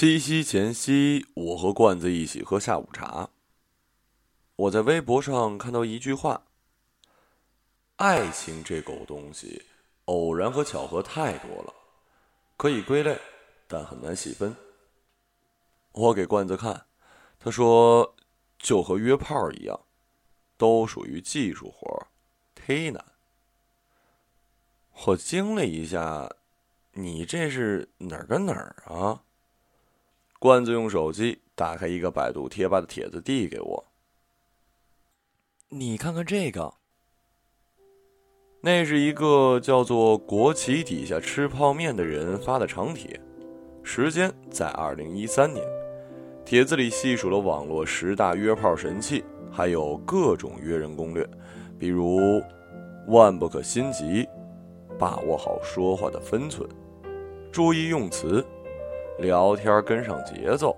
七夕前夕，我和罐子一起喝下午茶。我在微博上看到一句话：“爱情这狗东西，偶然和巧合太多了，可以归类，但很难细分。”我给罐子看，他说：“就和约炮一样，都属于技术活，忒难。”我惊了一下：“你这是哪儿跟哪儿啊？”罐子用手机打开一个百度贴吧的帖子，递给我：“你看看这个。”那是一个叫做“国旗底下吃泡面”的人发的长帖，时间在二零一三年。帖子里细数了网络十大约炮神器，还有各种约人攻略，比如万不可心急，把握好说话的分寸，注意用词。聊天跟上节奏，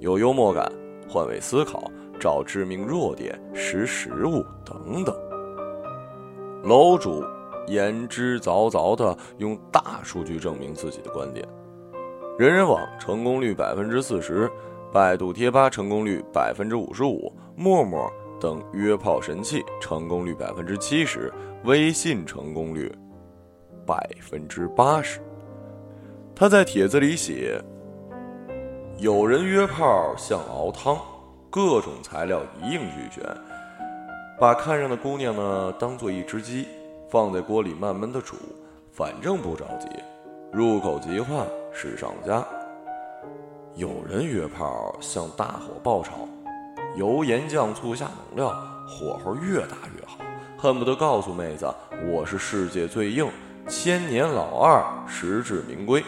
有幽默感，换位思考，找致命弱点，识时务等等。楼主言之凿凿的用大数据证明自己的观点。人人网成功率百分之四十，百度贴吧成功率百分之五十五，陌陌等约炮神器成功率百分之七十，微信成功率百分之八十。他在帖子里写：“有人约炮像熬汤，各种材料一应俱全，把看上的姑娘呢当做一只鸡，放在锅里慢慢的煮，反正不着急，入口即化是上佳。有人约炮像大火爆炒，油盐酱醋下猛料，火候越大越好，恨不得告诉妹子我是世界最硬，千年老二，实至名归。”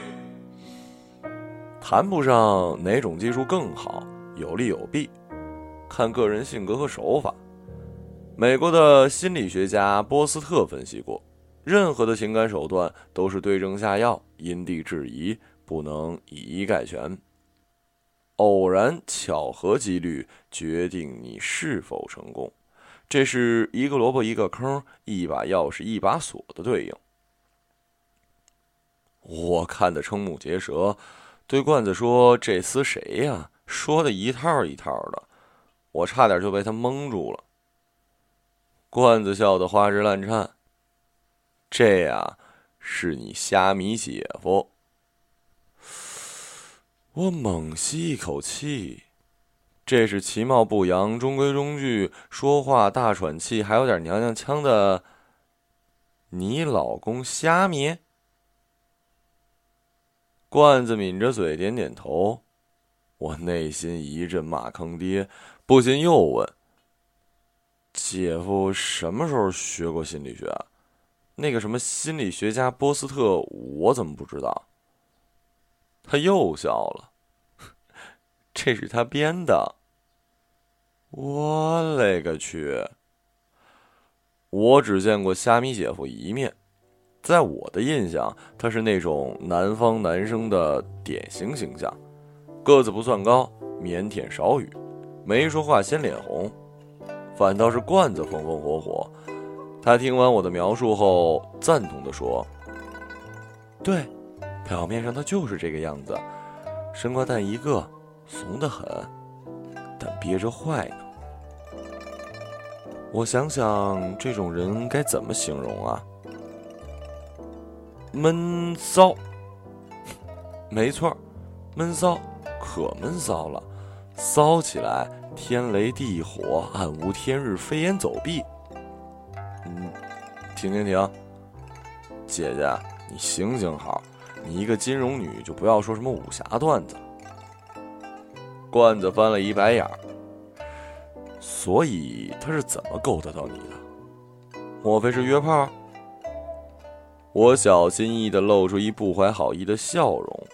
谈不上哪种技术更好，有利有弊，看个人性格和手法。美国的心理学家波斯特分析过，任何的情感手段都是对症下药，因地制宜，不能以一概全。偶然、巧合、几率决定你是否成功，这是一个萝卜一个坑，一把钥匙一把锁的对应。我看得瞠目结舌。对罐子说：“这厮谁呀？”说的一套一套的，我差点就被他蒙住了。罐子笑得花枝乱颤。这呀，是你虾米姐夫。我猛吸一口气，这是其貌不扬、中规中矩、说话大喘气，还有点娘娘腔的。你老公虾米？罐子抿着嘴，点点头。我内心一阵骂坑爹，不禁又问：“姐夫什么时候学过心理学？那个什么心理学家波斯特，我怎么不知道？”他又笑了：“ 这是他编的。”我勒个去！我只见过虾米姐夫一面。在我的印象，他是那种南方男生的典型形象，个子不算高，腼腆少语，没说话先脸红，反倒是罐子风风火火。他听完我的描述后，赞同的说：“对，表面上他就是这个样子，生瓜蛋一个，怂得很，但憋着坏呢。我想想，这种人该怎么形容啊？”闷骚，没错，闷骚可闷骚了，骚起来天雷地火，暗无天日，飞檐走壁。嗯，停停停，姐姐，你行行好，你一个金融女就不要说什么武侠段子。罐子翻了一白眼儿，所以他是怎么勾搭到你的？莫非是约炮？我小心翼翼的露出一不怀好意的笑容。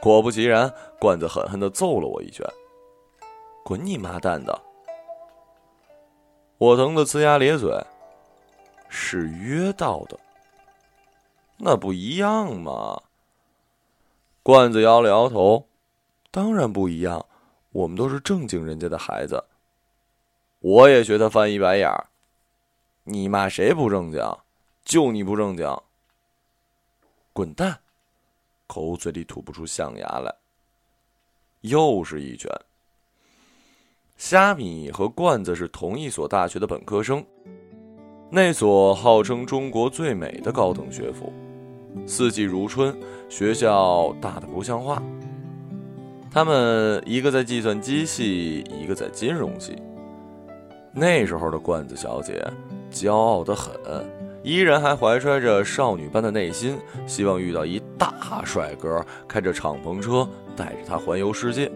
果不其然，罐子狠狠的揍了我一拳。“滚你妈蛋的！”我疼得呲牙咧嘴。是约到的，那不一样吗？罐子摇了摇头。当然不一样，我们都是正经人家的孩子。我也学他翻一白眼儿。你骂谁不正经？就你不正经，滚蛋！口嘴里吐不出象牙来。又是一拳。虾米和罐子是同一所大学的本科生，那所号称中国最美的高等学府，四季如春，学校大的不像话。他们一个在计算机系，一个在金融系。那时候的罐子小姐，骄傲的很，依然还怀揣着少女般的内心，希望遇到一大帅哥，开着敞篷车带着她环游世界。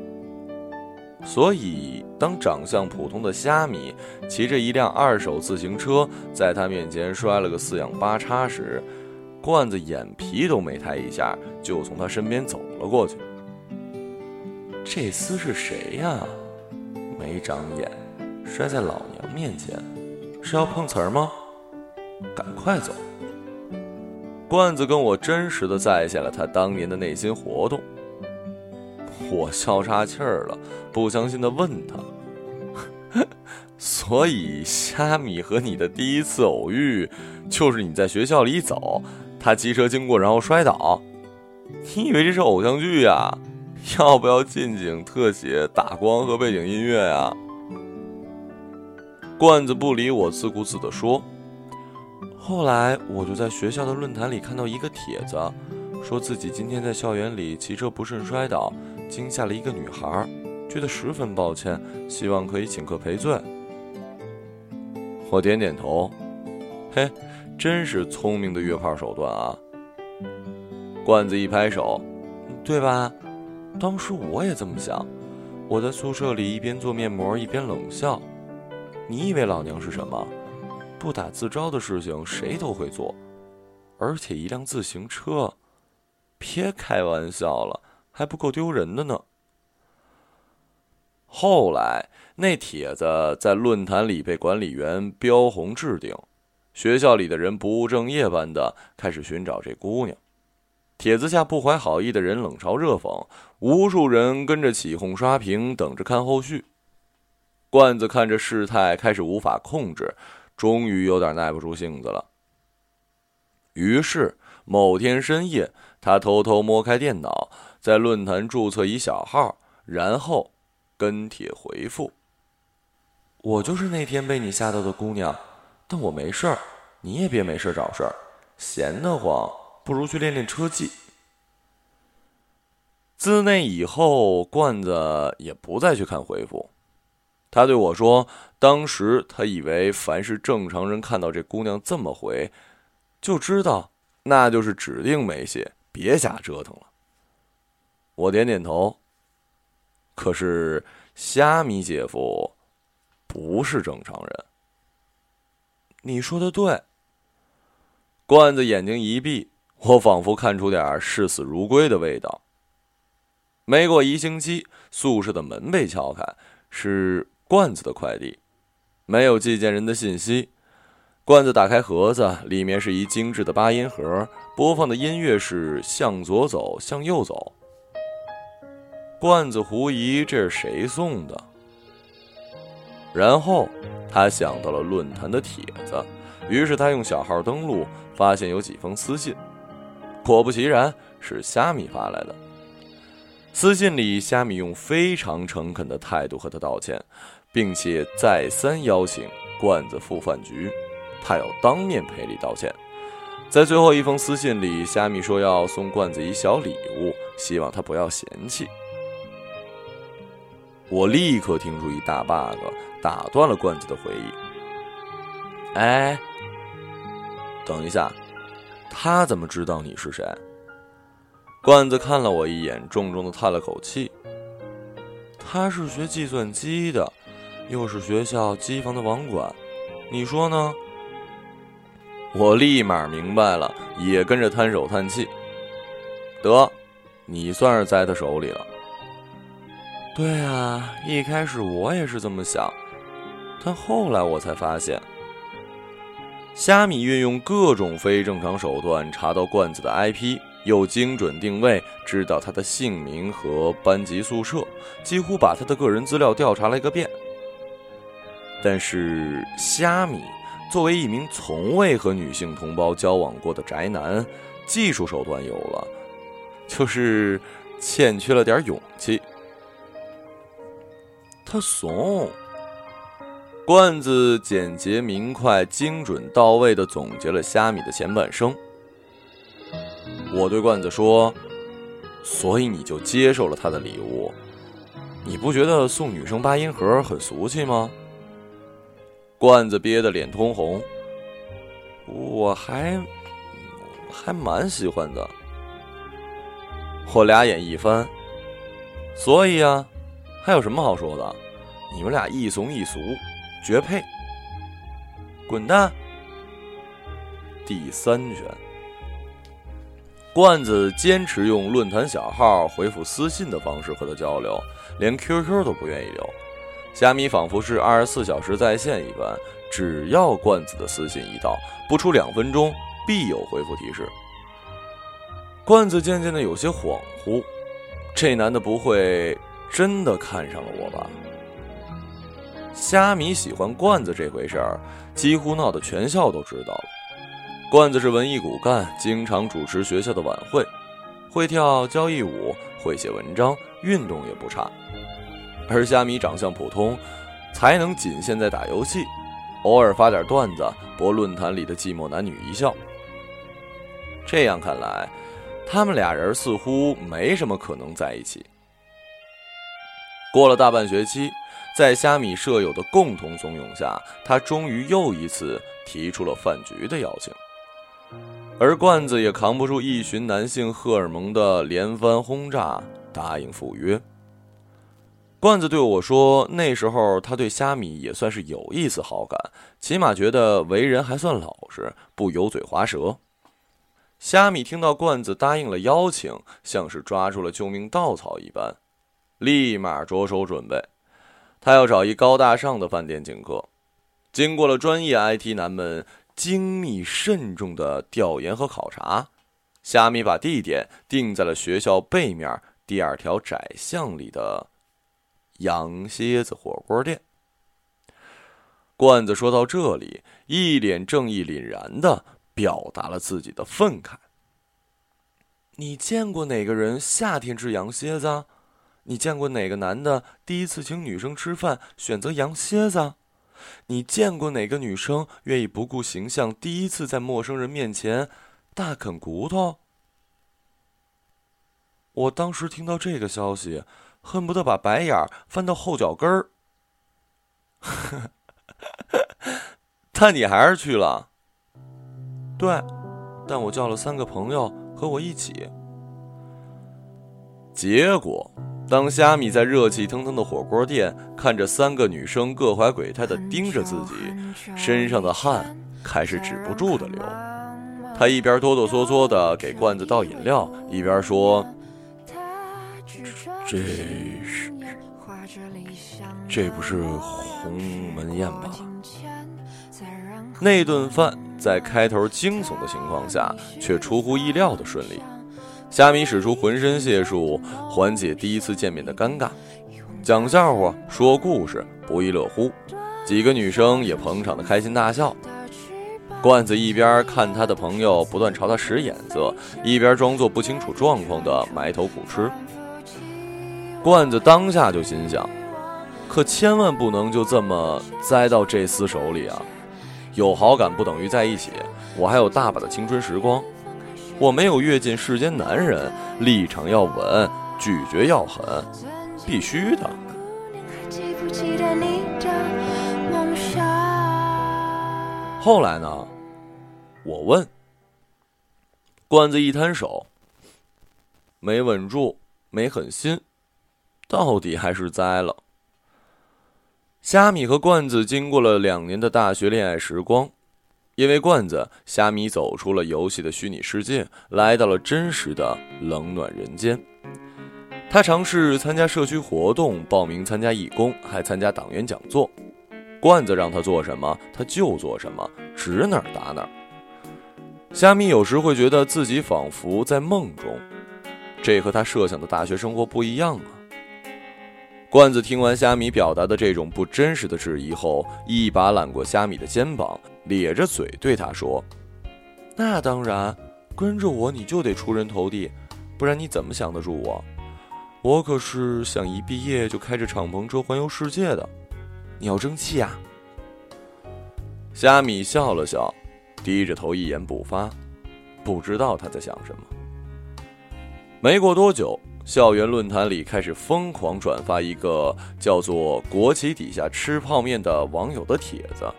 所以，当长相普通的虾米骑着一辆二手自行车在他面前摔了个四仰八叉时，罐子眼皮都没抬一下，就从他身边走了过去。这厮是谁呀？没长眼，摔在老娘面前，是要碰瓷儿吗？赶快走！罐子跟我真实的再现了他当年的内心活动。我笑岔气儿了，不相信的问他：“ 所以虾米和你的第一次偶遇，就是你在学校里走，他骑车经过然后摔倒？你以为这是偶像剧呀？要不要近景特写、打光和背景音乐呀？”罐子不理我，自顾自地说：“后来我就在学校的论坛里看到一个帖子，说自己今天在校园里骑车不慎摔倒。”惊吓了一个女孩，觉得十分抱歉，希望可以请客赔罪。我点点头，嘿，真是聪明的约炮手段啊！罐子一拍手，对吧？当时我也这么想。我在宿舍里一边做面膜一边冷笑。你以为老娘是什么？不打自招的事情谁都会做，而且一辆自行车，别开玩笑了。还不够丢人的呢。后来那帖子在论坛里被管理员标红置顶，学校里的人不务正业般的开始寻找这姑娘。帖子下不怀好意的人冷嘲热讽，无数人跟着起哄刷屏，等着看后续。罐子看着事态开始无法控制，终于有点耐不住性子了。于是某天深夜，他偷偷摸开电脑。在论坛注册一小号，然后跟帖回复：“我就是那天被你吓到的姑娘，但我没事儿，你也别没事找事儿，闲得慌不如去练练车技。”自那以后，罐子也不再去看回复。他对我说：“当时他以为凡是正常人看到这姑娘这么回，就知道那就是指定没戏，别瞎折腾了。”我点点头。可是虾米姐夫不是正常人。你说的对。罐子眼睛一闭，我仿佛看出点视死如归的味道。没过一星期，宿舍的门被敲开，是罐子的快递，没有寄件人的信息。罐子打开盒子，里面是一精致的八音盒，播放的音乐是《向左走，向右走》。罐子狐疑这是谁送的？然后他想到了论坛的帖子，于是他用小号登录，发现有几封私信。果不其然，是虾米发来的。私信里，虾米用非常诚恳的态度和他道歉，并且再三邀请罐子赴饭局，他要当面赔礼道歉。在最后一封私信里，虾米说要送罐子一小礼物，希望他不要嫌弃。我立刻听出一大 bug，打断了罐子的回忆。哎，等一下，他怎么知道你是谁？罐子看了我一眼，重重的叹了口气。他是学计算机的，又是学校机房的网管，你说呢？我立马明白了，也跟着摊手叹气。得，你算是栽他手里了。对啊，一开始我也是这么想，但后来我才发现，虾米运用各种非正常手段查到罐子的 IP，又精准定位，知道他的姓名和班级宿舍，几乎把他的个人资料调查了一个遍。但是虾米作为一名从未和女性同胞交往过的宅男，技术手段有了，就是欠缺了点勇气。他怂。罐子简洁明快、精准到位的总结了虾米的前半生。我对罐子说：“所以你就接受了他的礼物？你不觉得送女生八音盒很俗气吗？”罐子憋得脸通红。我还还蛮喜欢的。我俩眼一翻，所以啊，还有什么好说的？你们俩一怂一俗。绝配！滚蛋！第三拳，罐子坚持用论坛小号回复私信的方式和他交流，连 QQ 都不愿意留。虾米仿佛是二十四小时在线一般，只要罐子的私信一到，不出两分钟必有回复提示。罐子渐渐的有些恍惚，这男的不会真的看上了我吧？虾米喜欢罐子这回事儿，几乎闹得全校都知道了。罐子是文艺骨干，经常主持学校的晚会，会跳交谊舞，会写文章，运动也不差。而虾米长相普通，才能仅限在打游戏，偶尔发点段子博论坛里的寂寞男女一笑。这样看来，他们俩人似乎没什么可能在一起。过了大半学期。在虾米舍友的共同怂恿下，他终于又一次提出了饭局的邀请。而罐子也扛不住一群男性荷尔蒙的连番轰炸，答应赴约。罐子对我说：“那时候他对虾米也算是有一丝好感，起码觉得为人还算老实，不油嘴滑舌。”虾米听到罐子答应了邀请，像是抓住了救命稻草一般，立马着手准备。他要找一高大上的饭店请客，经过了专业 IT 男们精密慎重的调研和考察，虾米把地点定在了学校背面第二条窄巷里的羊蝎子火锅店。罐子说到这里，一脸正义凛然的表达了自己的愤慨：“你见过哪个人夏天吃羊蝎子？”你见过哪个男的第一次请女生吃饭选择羊蝎子？你见过哪个女生愿意不顾形象第一次在陌生人面前大啃骨头？我当时听到这个消息，恨不得把白眼翻到后脚跟儿。但你还是去了？对，但我叫了三个朋友和我一起。结果。当虾米在热气腾腾的火锅店看着三个女生各怀鬼胎的盯着自己，身上的汗开始止不住的流。他一边哆哆嗦嗦的给罐子倒饮料，一边说：“这是，这不是鸿门宴吧？”那顿饭在开头惊悚的情况下，却出乎意料的顺利。虾米使出浑身解数缓解第一次见面的尴尬，讲笑话、说故事，不亦乐乎。几个女生也捧场的开心大笑。罐子一边看他的朋友不断朝他使眼色，一边装作不清楚状况的埋头苦吃。罐子当下就心想：可千万不能就这么栽到这厮手里啊！有好感不等于在一起，我还有大把的青春时光。我没有阅尽世间男人，立场要稳，拒绝要狠，必须的。后来呢？我问。罐子一摊手，没稳住，没狠心，到底还是栽了。虾米和罐子经过了两年的大学恋爱时光。因为罐子，虾米走出了游戏的虚拟世界，来到了真实的冷暖人间。他尝试参加社区活动，报名参加义工，还参加党员讲座。罐子让他做什么，他就做什么，指哪儿打哪儿。虾米有时会觉得自己仿佛在梦中，这和他设想的大学生活不一样啊。罐子听完虾米表达的这种不真实的质疑后，一把揽过虾米的肩膀。咧着嘴对他说：“那当然，跟着我你就得出人头地，不然你怎么想得住我？我可是想一毕业就开着敞篷车环游世界的，你要争气啊！虾米笑了笑，低着头一言不发，不知道他在想什么。没过多久，校园论坛里开始疯狂转发一个叫做“国旗底下吃泡面”的网友的帖子，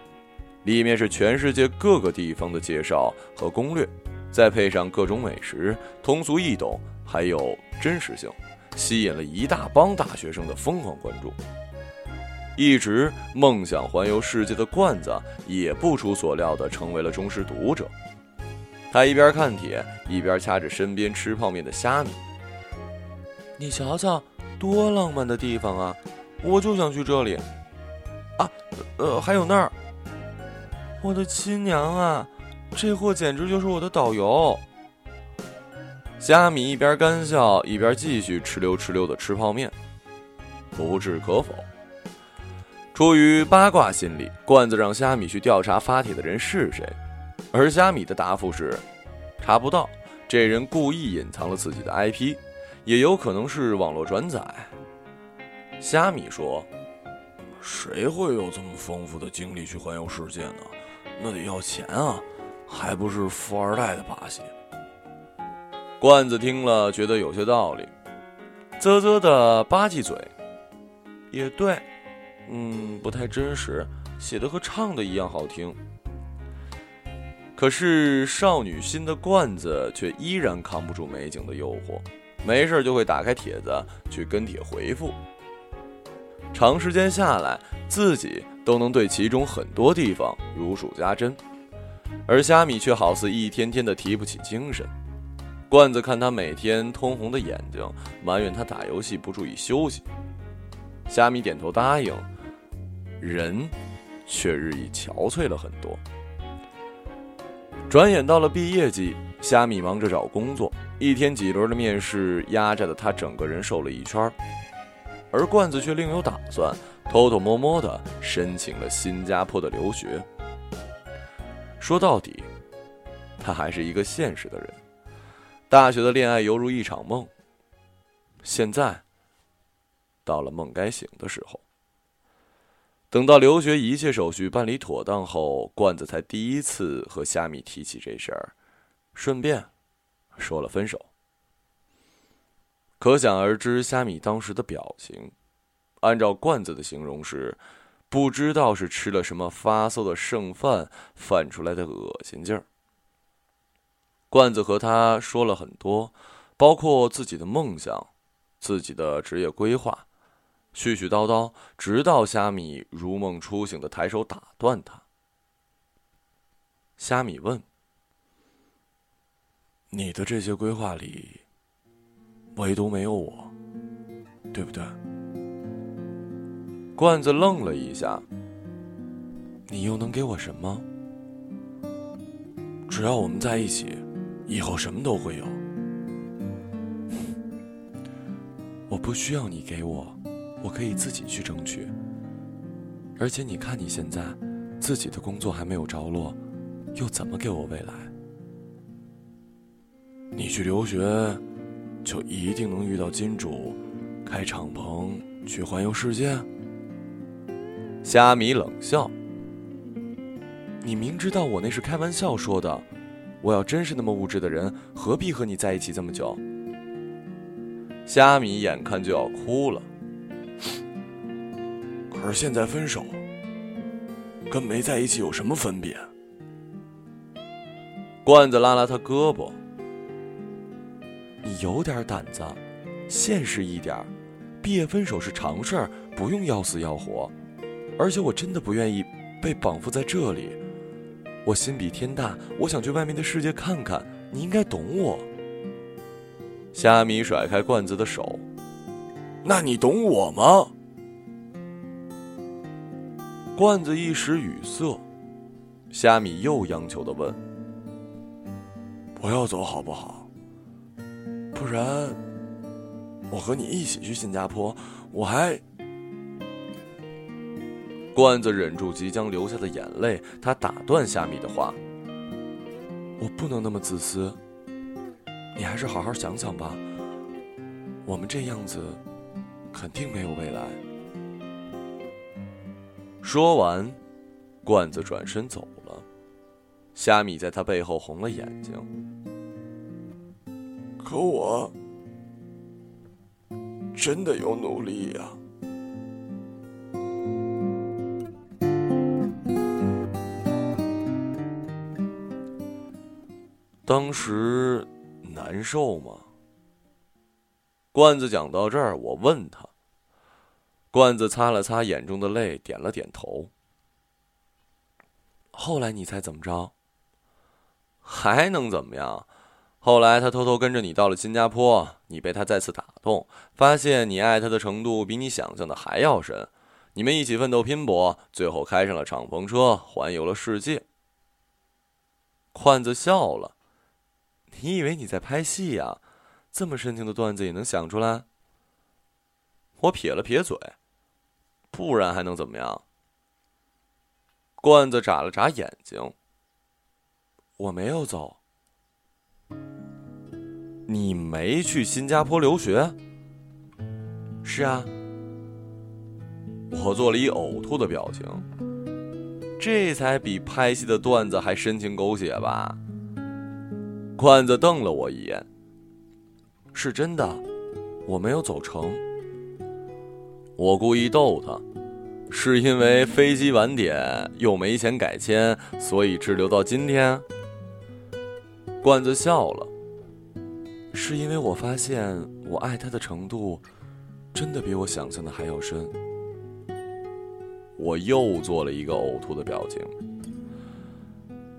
里面是全世界各个地方的介绍和攻略，再配上各种美食，通俗易懂，还有真实性。吸引了一大帮大学生的疯狂关注。一直梦想环游世界的罐子也不出所料的成为了忠实读者。他一边看帖，一边掐着身边吃泡面的虾米。你瞧瞧，多浪漫的地方啊！我就想去这里。啊，呃，还有那儿。我的亲娘啊，这货简直就是我的导游。虾米一边干笑，一边继续哧溜哧溜的吃泡面，不置可否。出于八卦心理，罐子让虾米去调查发帖的人是谁，而虾米的答复是：查不到，这人故意隐藏了自己的 IP，也有可能是网络转载。虾米说：“谁会有这么丰富的精力去环游世界呢？那得要钱啊，还不是富二代的把戏。”罐子听了，觉得有些道理，啧啧的吧唧嘴。也对，嗯，不太真实，写的和唱的一样好听。可是少女心的罐子却依然扛不住美景的诱惑，没事就会打开帖子去跟帖回复。长时间下来，自己都能对其中很多地方如数家珍，而虾米却好似一天天的提不起精神。罐子看他每天通红的眼睛，埋怨他打游戏不注意休息。虾米点头答应，人却日益憔悴了很多。转眼到了毕业季，虾米忙着找工作，一天几轮的面试压榨的他整个人瘦了一圈而罐子却另有打算，偷偷摸摸的申请了新加坡的留学。说到底，他还是一个现实的人。大学的恋爱犹如一场梦。现在，到了梦该醒的时候。等到留学一切手续办理妥当后，罐子才第一次和虾米提起这事儿，顺便说了分手。可想而知，虾米当时的表情，按照罐子的形容是，不知道是吃了什么发馊的剩饭泛出来的恶心劲儿。罐子和他说了很多，包括自己的梦想、自己的职业规划，絮絮叨叨，直到虾米如梦初醒的抬手打断他。虾米问：“你的这些规划里，唯独没有我，对不对？”罐子愣了一下：“你又能给我什么？只要我们在一起。”以后什么都会有，我不需要你给我，我可以自己去争取。而且你看你现在，自己的工作还没有着落，又怎么给我未来？你去留学，就一定能遇到金主，开敞篷去环游世界？虾米冷笑，你明知道我那是开玩笑说的。我要真是那么物质的人，何必和你在一起这么久？虾米眼看就要哭了，可是现在分手，跟没在一起有什么分别？罐子拉拉他胳膊，你有点胆子，现实一点，毕业分手是常事儿，不用要死要活，而且我真的不愿意被绑缚在这里。我心比天大，我想去外面的世界看看。你应该懂我。虾米甩开罐子的手，那你懂我吗？罐子一时语塞，虾米又央求的问：“不要走好不好？不然我和你一起去新加坡，我还……”罐子忍住即将流下的眼泪，他打断虾米的话：“我不能那么自私，你还是好好想想吧。我们这样子，肯定没有未来。说完，罐子转身走了。虾米在他背后红了眼睛。可我真的有努力呀。当时难受吗？罐子讲到这儿，我问他。罐子擦了擦眼中的泪，点了点头。后来你猜怎么着？还能怎么样？后来他偷偷跟着你到了新加坡，你被他再次打动，发现你爱他的程度比你想象的还要深，你们一起奋斗拼搏，最后开上了敞篷车，环游了世界。罐子笑了。你以为你在拍戏呀？这么深情的段子也能想出来？我撇了撇嘴，不然还能怎么样？罐子眨了眨眼睛。我没有走。你没去新加坡留学？是啊。我做了一呕吐的表情。这才比拍戏的段子还深情狗血吧？罐子瞪了我一眼。是真的，我没有走成。我故意逗他，是因为飞机晚点又没钱改签，所以滞留到今天。罐子笑了，是因为我发现我爱他的程度，真的比我想象的还要深。我又做了一个呕吐的表情。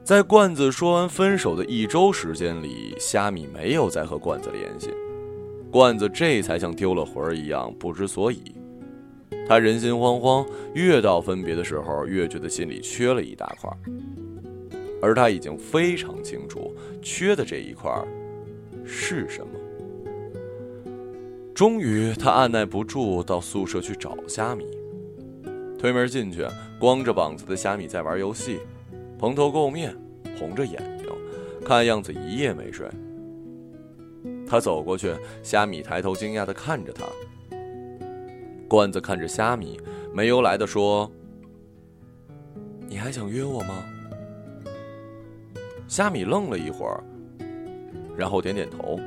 在罐子说完分手的一周时间里，虾米没有再和罐子联系，罐子这才像丢了魂儿一样不知所以。他人心惶惶，越到分别的时候，越觉得心里缺了一大块。而他已经非常清楚，缺的这一块是什么。终于，他按耐不住到宿舍去找虾米。推门进去，光着膀子的虾米在玩游戏。蓬头垢面，红着眼睛，看样子一夜没睡。他走过去，虾米抬头惊讶的看着他。罐子看着虾米，没由来的说：“你还想约我吗？”虾米愣了一会儿，然后点点头。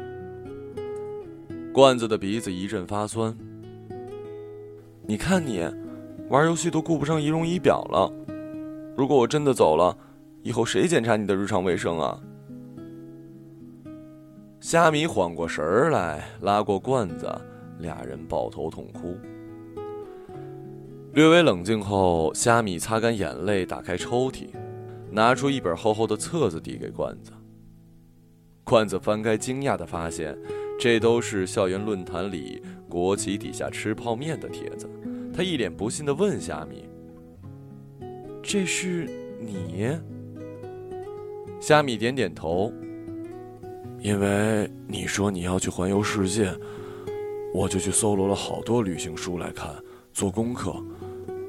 罐子的鼻子一阵发酸。你看你，玩游戏都顾不上仪容仪表了。如果我真的走了，以后谁检查你的日常卫生啊？虾米缓过神儿来，拉过罐子，俩人抱头痛哭。略微冷静后，虾米擦干眼泪，打开抽屉，拿出一本厚厚的册子递给罐子。罐子翻开，惊讶的发现，这都是校园论坛里国旗底下吃泡面的帖子。他一脸不信的问虾米。这是你？虾米点点头。因为你说你要去环游世界，我就去搜罗了好多旅行书来看，做功课，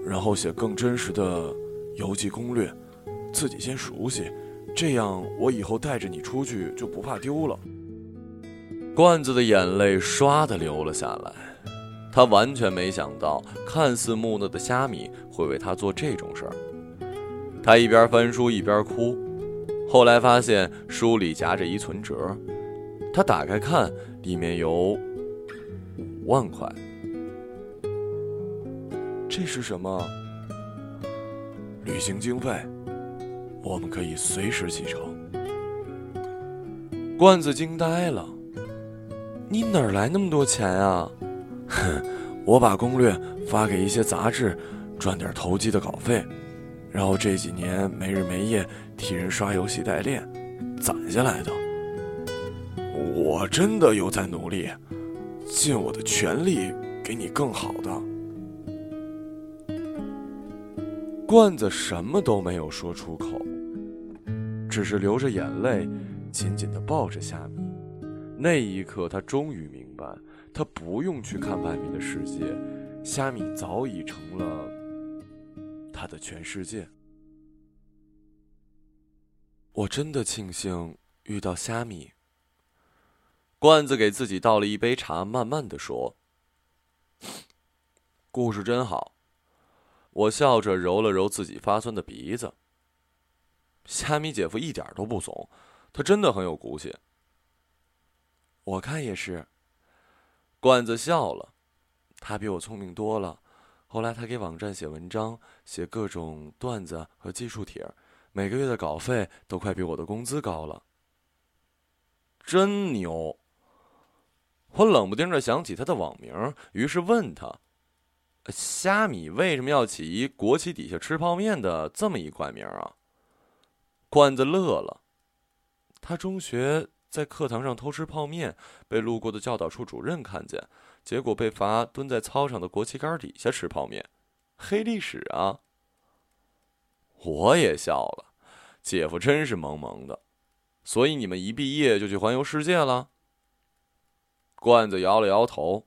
然后写更真实的游记攻略，自己先熟悉，这样我以后带着你出去就不怕丢了。罐子的眼泪唰的流了下来，他完全没想到，看似木讷的虾米会为他做这种事儿。他一边翻书一边哭，后来发现书里夹着一存折，他打开看，里面有五万块。这是什么？旅行经费，我们可以随时启程。罐子惊呆了，你哪来那么多钱啊？哼，我把攻略发给一些杂志，赚点投机的稿费。然后这几年没日没夜替人刷游戏代练，攒下来的。我真的有在努力，尽我的全力给你更好的。罐子什么都没有说出口，只是流着眼泪，紧紧的抱着虾米。那一刻，他终于明白，他不用去看外面的世界，虾米早已成了。他的全世界，我真的庆幸遇到虾米。罐子给自己倒了一杯茶，慢慢的说：“ 故事真好。”我笑着揉了揉自己发酸的鼻子。虾米姐夫一点都不怂，他真的很有骨气。我看也是。罐子笑了，他比我聪明多了。后来他给网站写文章，写各种段子和技术帖，每个月的稿费都快比我的工资高了。真牛！我冷不丁的想起他的网名，于是问他：“虾米为什么要起一国旗底下吃泡面的这么一怪名啊？”罐子乐了，他中学在课堂上偷吃泡面，被路过的教导处主任看见，结果被罚蹲在操场的国旗杆底下吃泡面，黑历史啊！我也笑了，姐夫真是萌萌的。所以你们一毕业就去环游世界了？罐子摇了摇头，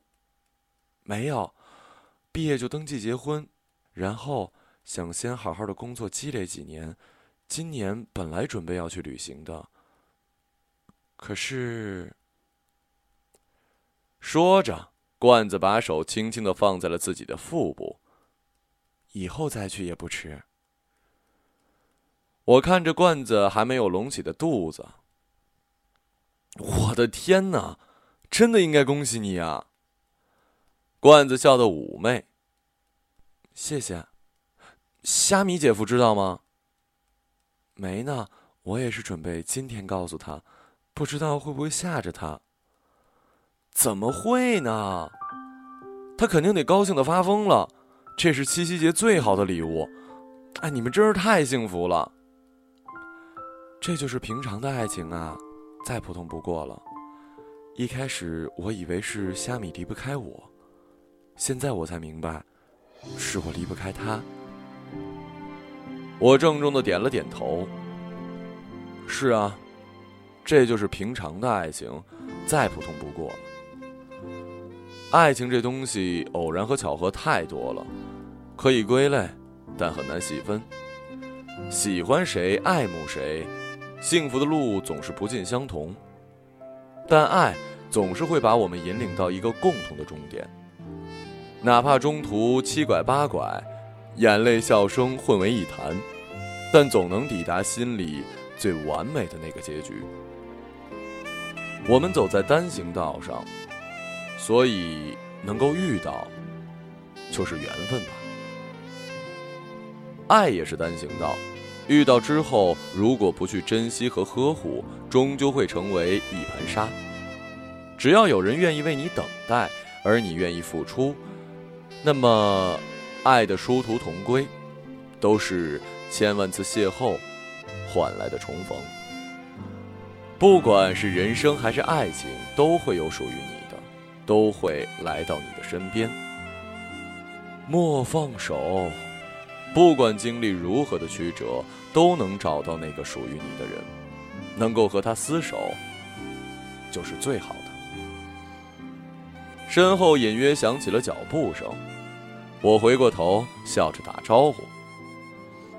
没有，毕业就登记结婚，然后想先好好的工作积累几年。今年本来准备要去旅行的，可是……说着，罐子把手轻轻的放在了自己的腹部。以后再去也不迟。我看着罐子还没有隆起的肚子，我的天哪！真的应该恭喜你啊！罐子笑得妩媚。谢谢。虾米姐夫知道吗？没呢，我也是准备今天告诉他，不知道会不会吓着他。怎么会呢？他肯定得高兴的发疯了。这是七夕节最好的礼物。哎，你们真是太幸福了。这就是平常的爱情啊，再普通不过了。一开始我以为是虾米离不开我，现在我才明白，是我离不开他。我郑重的点了点头。是啊，这就是平常的爱情，再普通不过了。爱情这东西，偶然和巧合太多了，可以归类，但很难细分。喜欢谁，爱慕谁，幸福的路总是不尽相同。但爱总是会把我们引领到一个共同的终点，哪怕中途七拐八拐，眼泪笑声混为一谈，但总能抵达心里最完美的那个结局。我们走在单行道上，所以能够遇到，就是缘分吧。爱也是单行道，遇到之后，如果不去珍惜和呵护，终究会成为一盘沙。只要有人愿意为你等待，而你愿意付出，那么，爱的殊途同归，都是千万次邂逅换来的重逢。不管是人生还是爱情，都会有属于你的，都会来到你的身边。莫放手，不管经历如何的曲折，都能找到那个属于你的人，能够和他厮守，就是最好的。身后隐约响起了脚步声，我回过头，笑着打招呼：“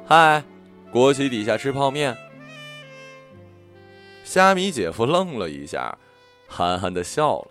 嗨，国旗底下吃泡面。”虾米姐夫愣了一下，憨憨的笑了。